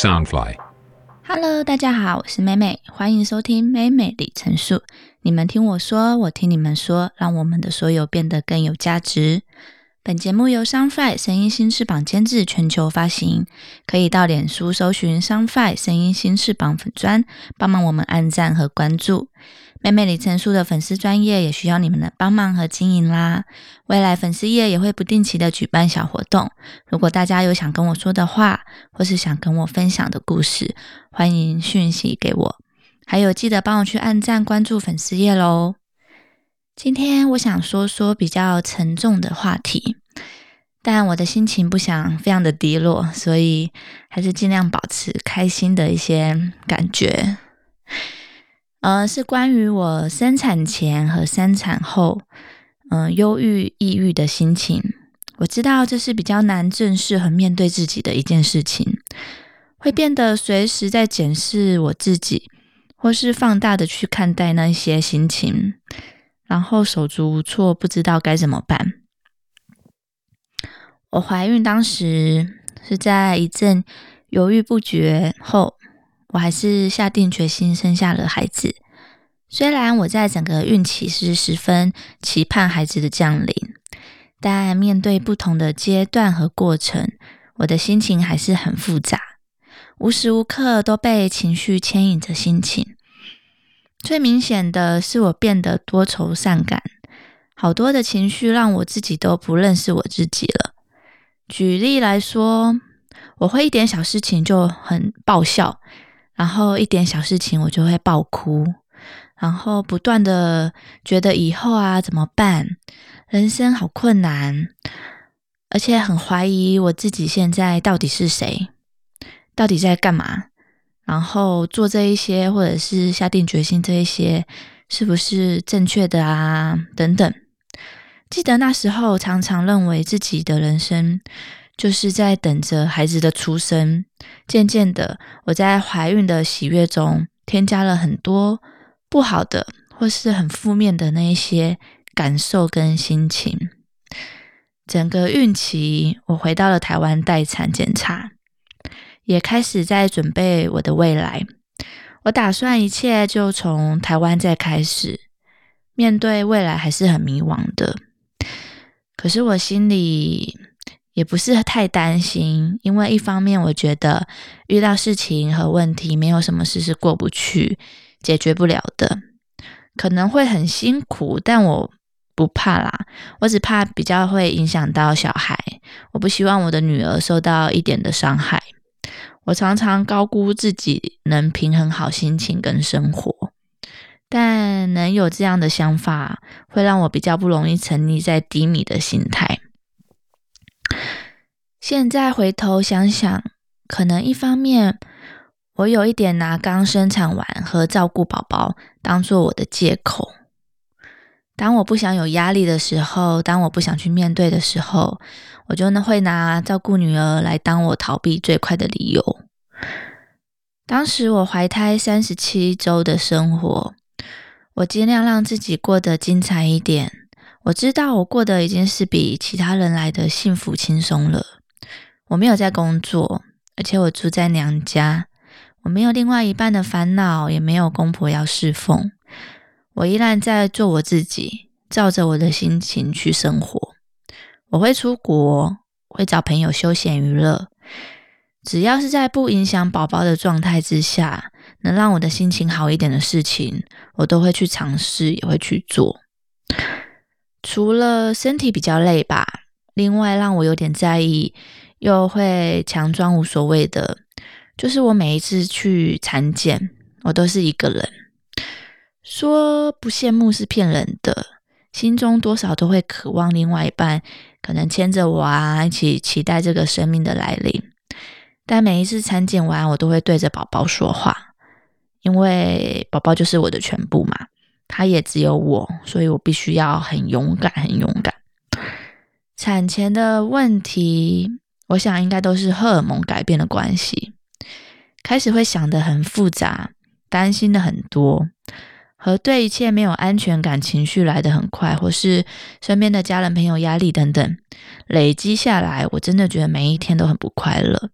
Soundfly，Hello，大家好，我是美美，欢迎收听美美里程数。你们听我说，我听你们说，让我们的所有变得更有价值。本节目由 Soundfly 声音新翅膀监制，全球发行。可以到脸书搜寻 Soundfly 声音新翅膀粉砖，帮忙我们按赞和关注。妹妹李成书的粉丝专业也需要你们的帮忙和经营啦。未来粉丝页也会不定期的举办小活动。如果大家有想跟我说的话，或是想跟我分享的故事，欢迎讯息给我。还有记得帮我去按赞关注粉丝页喽。今天我想说说比较沉重的话题，但我的心情不想非常的低落，所以还是尽量保持开心的一些感觉。呃，是关于我生产前和生产后，嗯，忧郁、抑郁的心情。我知道这是比较难正视和面对自己的一件事情，会变得随时在检视我自己，或是放大的去看待那些心情。然后手足无措，不知道该怎么办。我怀孕当时是在一阵犹豫不决后，我还是下定决心生下了孩子。虽然我在整个孕期是十分期盼孩子的降临，但面对不同的阶段和过程，我的心情还是很复杂，无时无刻都被情绪牵引着心情。最明显的是，我变得多愁善感，好多的情绪让我自己都不认识我自己了。举例来说，我会一点小事情就很爆笑，然后一点小事情我就会爆哭，然后不断的觉得以后啊怎么办，人生好困难，而且很怀疑我自己现在到底是谁，到底在干嘛。然后做这一些，或者是下定决心这一些，是不是正确的啊？等等。记得那时候常常认为自己的人生就是在等着孩子的出生。渐渐的，我在怀孕的喜悦中添加了很多不好的，或是很负面的那一些感受跟心情。整个孕期，我回到了台湾待产检查。也开始在准备我的未来。我打算一切就从台湾再开始。面对未来还是很迷惘的，可是我心里也不是太担心，因为一方面我觉得遇到事情和问题，没有什么事是过不去、解决不了的。可能会很辛苦，但我不怕啦。我只怕比较会影响到小孩。我不希望我的女儿受到一点的伤害。我常常高估自己能平衡好心情跟生活，但能有这样的想法，会让我比较不容易沉溺在低迷的心态。现在回头想想，可能一方面我有一点拿刚生产完和照顾宝宝当做我的借口。当我不想有压力的时候，当我不想去面对的时候。我就呢会拿照顾女儿来当我逃避最快的理由。当时我怀胎三十七周的生活，我尽量让自己过得精彩一点。我知道我过得已经是比其他人来的幸福轻松了。我没有在工作，而且我住在娘家，我没有另外一半的烦恼，也没有公婆要侍奉。我依然在做我自己，照着我的心情去生活。我会出国，会找朋友休闲娱乐，只要是在不影响宝宝的状态之下，能让我的心情好一点的事情，我都会去尝试，也会去做。除了身体比较累吧，另外让我有点在意，又会强装无所谓的，就是我每一次去产检，我都是一个人，说不羡慕是骗人的，心中多少都会渴望另外一半。可能牵着我啊，一起期待这个生命的来临。但每一次产检完，我都会对着宝宝说话，因为宝宝就是我的全部嘛，他也只有我，所以我必须要很勇敢，很勇敢。产前的问题，我想应该都是荷尔蒙改变的关系，开始会想的很复杂，担心的很多。和对一切没有安全感，情绪来得很快，或是身边的家人朋友压力等等累积下来，我真的觉得每一天都很不快乐。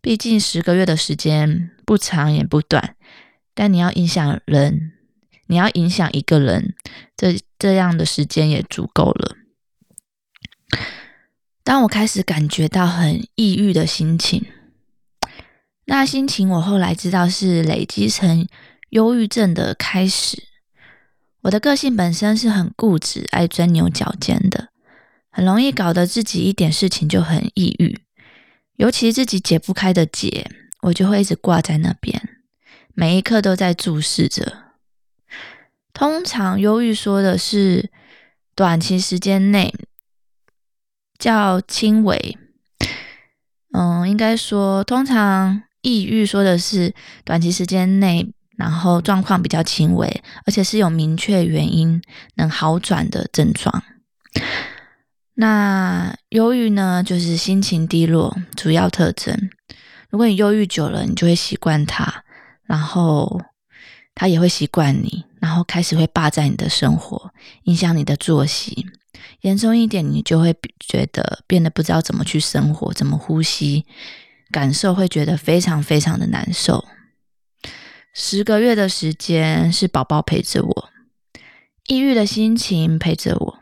毕竟十个月的时间不长也不短，但你要影响人，你要影响一个人，这这样的时间也足够了。当我开始感觉到很抑郁的心情，那心情我后来知道是累积成忧郁症的开始。我的个性本身是很固执、爱钻牛角尖的，很容易搞得自己一点事情就很抑郁，尤其自己解不开的结，我就会一直挂在那边，每一刻都在注视着。通常忧郁说的是短期时间内。较轻微，嗯，应该说，通常抑郁说的是短期时间内，然后状况比较轻微，而且是有明确原因能好转的症状。那忧郁呢，就是心情低落主要特征。如果你忧郁久了，你就会习惯它，然后它也会习惯你，然后开始会霸占你的生活，影响你的作息。严重一点，你就会觉得变得不知道怎么去生活，怎么呼吸，感受会觉得非常非常的难受。十个月的时间是宝宝陪着我，抑郁的心情陪着我。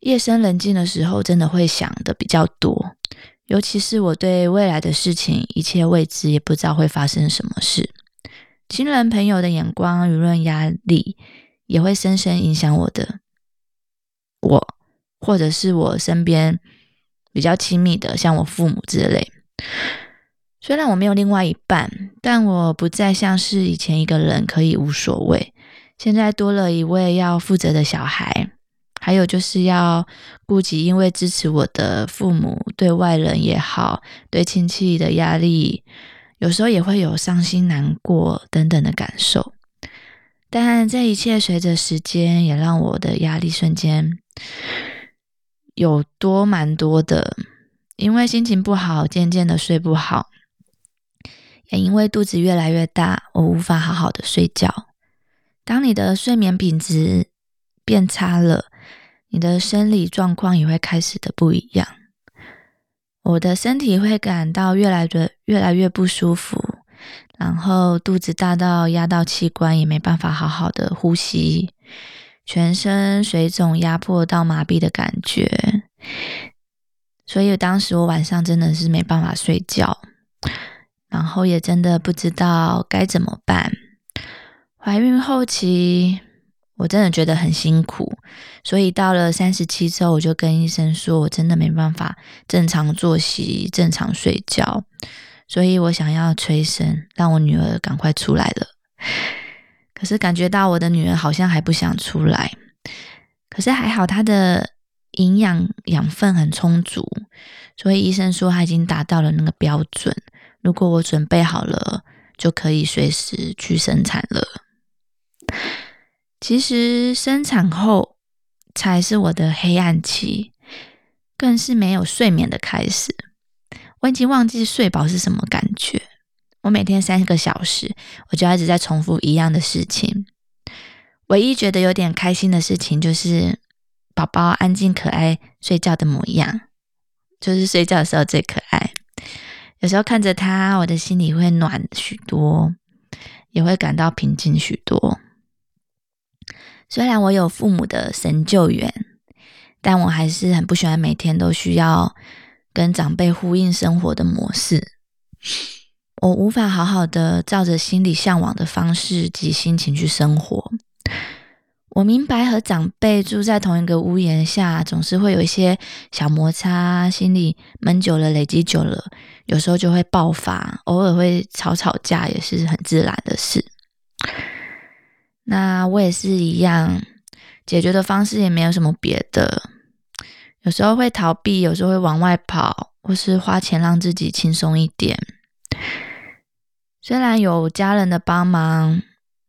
夜深人静的时候，真的会想的比较多，尤其是我对未来的事情一切未知，也不知道会发生什么事。亲人朋友的眼光、舆论压力，也会深深影响我的。我，或者是我身边比较亲密的，像我父母之类。虽然我没有另外一半，但我不再像是以前一个人可以无所谓。现在多了一位要负责的小孩，还有就是要顾及，因为支持我的父母对外人也好，对亲戚的压力，有时候也会有伤心难过等等的感受。但这一切随着时间，也让我的压力瞬间有多蛮多的。因为心情不好，渐渐的睡不好，也因为肚子越来越大，我无法好好的睡觉。当你的睡眠品质变差了，你的生理状况也会开始的不一样。我的身体会感到越来越越来越不舒服。然后肚子大到压到器官，也没办法好好的呼吸，全身水肿，压迫到麻痹的感觉。所以当时我晚上真的是没办法睡觉，然后也真的不知道该怎么办。怀孕后期，我真的觉得很辛苦，所以到了三十七周，我就跟医生说，我真的没办法正常作息、正常睡觉。所以我想要催生，让我女儿赶快出来了。可是感觉到我的女儿好像还不想出来。可是还好，她的营养养分很充足，所以医生说她已经达到了那个标准。如果我准备好了，就可以随时去生产了。其实生产后才是我的黑暗期，更是没有睡眠的开始。我已经忘记睡饱是什么感觉。我每天三个小时，我就一直在重复一样的事情。唯一觉得有点开心的事情，就是宝宝安静可爱睡觉的模样，就是睡觉的时候最可爱。有时候看着他，我的心里会暖许多，也会感到平静许多。虽然我有父母的神救援，但我还是很不喜欢每天都需要。跟长辈呼应生活的模式，我无法好好的照着心里向往的方式及心情去生活。我明白和长辈住在同一个屋檐下，总是会有一些小摩擦，心里闷久了，累积久了，有时候就会爆发，偶尔会吵吵架，也是很自然的事。那我也是一样，解决的方式也没有什么别的。有时候会逃避，有时候会往外跑，或是花钱让自己轻松一点。虽然有家人的帮忙，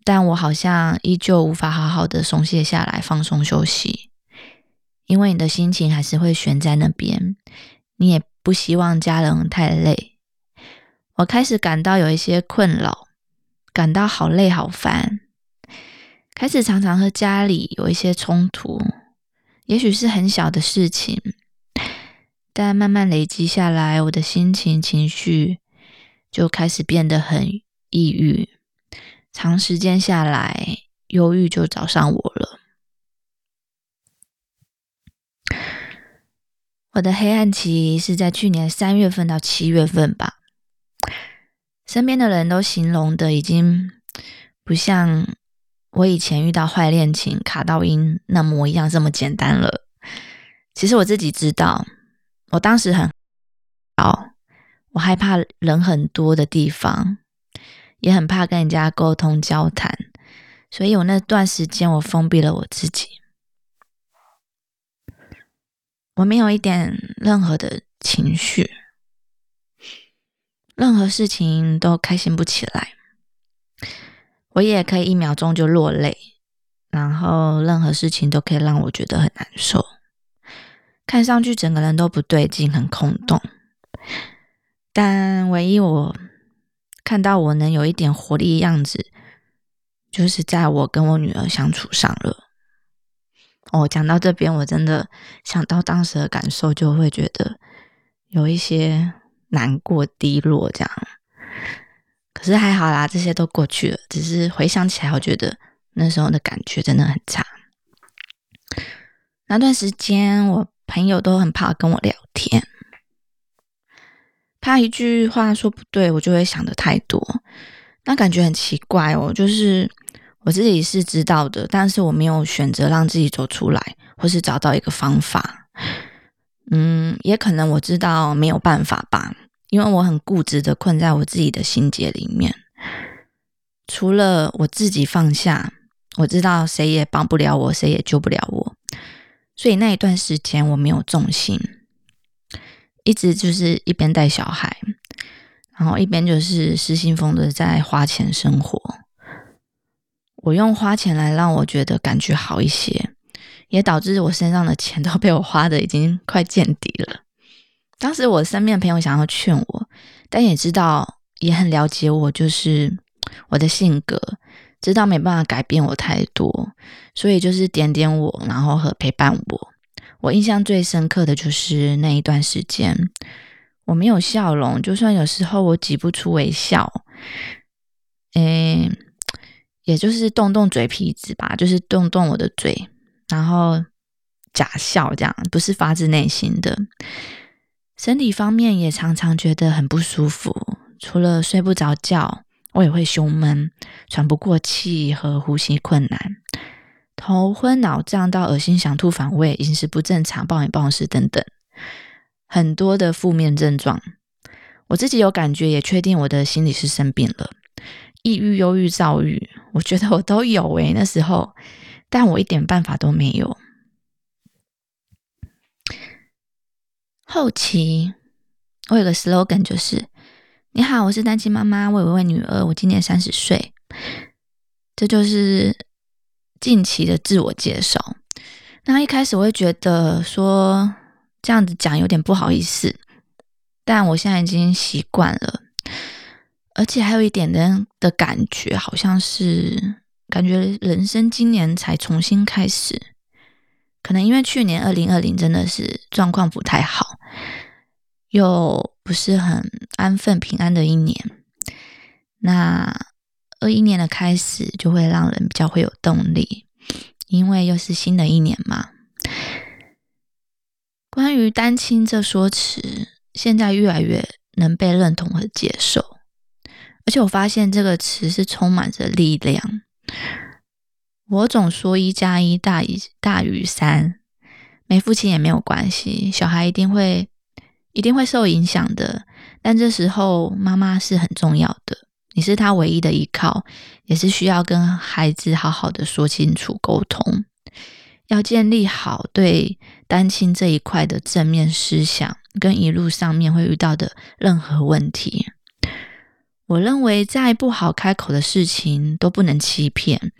但我好像依旧无法好好的松懈下来，放松休息。因为你的心情还是会悬在那边，你也不希望家人太累。我开始感到有一些困扰，感到好累好烦，开始常常和家里有一些冲突。也许是很小的事情，但慢慢累积下来，我的心情、情绪就开始变得很抑郁，长时间下来，忧郁就找上我了。我的黑暗期是在去年三月份到七月份吧，身边的人都形容的已经不像我以前遇到坏恋情卡到音那模一样这么简单了。其实我自己知道，我当时很好。我害怕人很多的地方，也很怕跟人家沟通交谈，所以我那段时间我封闭了我自己，我没有一点任何的情绪，任何事情都开心不起来，我也可以一秒钟就落泪，然后任何事情都可以让我觉得很难受，看上去整个人都不对劲，很空洞。但唯一我看到我能有一点活力的样子，就是在我跟我女儿相处上了。哦，讲到这边，我真的想到当时的感受，就会觉得有一些难过、低落这样。可是还好啦，这些都过去了。只是回想起来，我觉得那时候的感觉真的很差。那段时间，我朋友都很怕跟我聊天。他一句话说不对，我就会想的太多，那感觉很奇怪哦。就是我自己是知道的，但是我没有选择让自己走出来，或是找到一个方法。嗯，也可能我知道没有办法吧，因为我很固执的困在我自己的心结里面。除了我自己放下，我知道谁也帮不了我，谁也救不了我，所以那一段时间我没有重心。一直就是一边带小孩，然后一边就是失心疯的在花钱生活。我用花钱来让我觉得感觉好一些，也导致我身上的钱都被我花的已经快见底了。当时我身边的朋友想要劝我，但也知道也很了解我，就是我的性格，知道没办法改变我太多，所以就是点点我，然后和陪伴我。我印象最深刻的就是那一段时间，我没有笑容，就算有时候我挤不出微笑，诶，也就是动动嘴皮子吧，就是动动我的嘴，然后假笑这样，不是发自内心的。身体方面也常常觉得很不舒服，除了睡不着觉，我也会胸闷、喘不过气和呼吸困难。头昏脑胀到恶心、想吐、反胃、饮食不正常、暴饮暴食等等，很多的负面症状。我自己有感觉，也确定我的心理是生病了，抑郁、忧郁、躁郁，我觉得我都有诶，那时候，但我一点办法都没有。后期，我有个 slogan 就是：你好，我是单亲妈妈，我有一位女儿，我今年三十岁。这就是。近期的自我介绍，那一开始我会觉得说这样子讲有点不好意思，但我现在已经习惯了，而且还有一点的的感觉，好像是感觉人生今年才重新开始，可能因为去年二零二零真的是状况不太好，又不是很安分平安的一年，那。二一年的开始就会让人比较会有动力，因为又是新的一年嘛。关于单亲这说辞，现在越来越能被认同和接受，而且我发现这个词是充满着力量。我总说一加一大于大于三，没父亲也没有关系，小孩一定会一定会受影响的，但这时候妈妈是很重要的。你是他唯一的依靠，也是需要跟孩子好好的说清楚、沟通，要建立好对单亲这一块的正面思想，跟一路上面会遇到的任何问题。我认为再不好开口的事情都不能欺骗，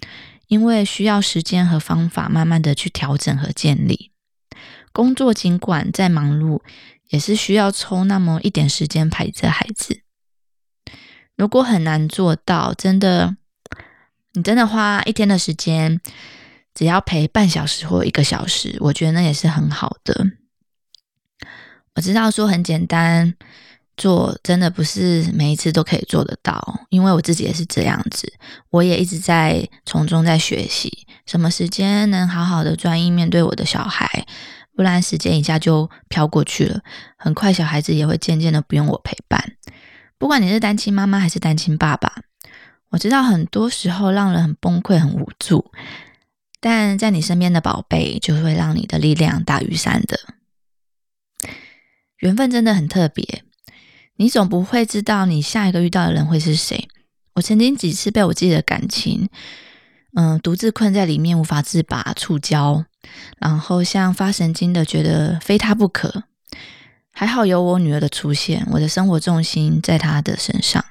因为需要时间和方法慢慢的去调整和建立。工作尽管再忙碌，也是需要抽那么一点时间陪着孩子。如果很难做到，真的，你真的花一天的时间，只要陪半小时或一个小时，我觉得那也是很好的。我知道说很简单，做，真的不是每一次都可以做得到，因为我自己也是这样子，我也一直在从中在学习，什么时间能好好的专一面对我的小孩，不然时间一下就飘过去了，很快小孩子也会渐渐的不用我陪伴。不管你是单亲妈妈还是单亲爸爸，我知道很多时候让人很崩溃、很无助，但在你身边的宝贝就会让你的力量大于山的。缘分真的很特别。你总不会知道你下一个遇到的人会是谁。我曾经几次被我自己的感情，嗯，独自困在里面无法自拔、触礁，然后像发神经的觉得非他不可。还好有我女儿的出现，我的生活重心在她的身上，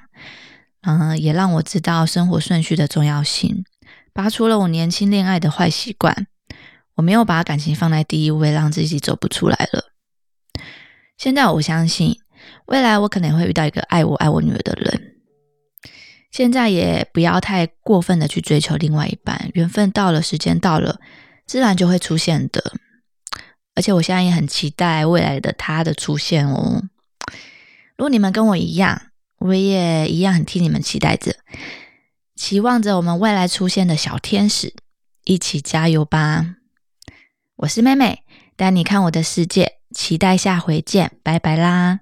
嗯，也让我知道生活顺序的重要性，拔除了我年轻恋爱的坏习惯。我没有把感情放在第一位，让自己走不出来了。现在我相信。未来我可能会遇到一个爱我爱我女儿的人，现在也不要太过分的去追求另外一半，缘分到了，时间到了，自然就会出现的。而且我现在也很期待未来的他的出现哦。如果你们跟我一样，我也一样很替你们期待着，期望着我们未来出现的小天使，一起加油吧！我是妹妹，带你看我的世界，期待下回见，拜拜啦！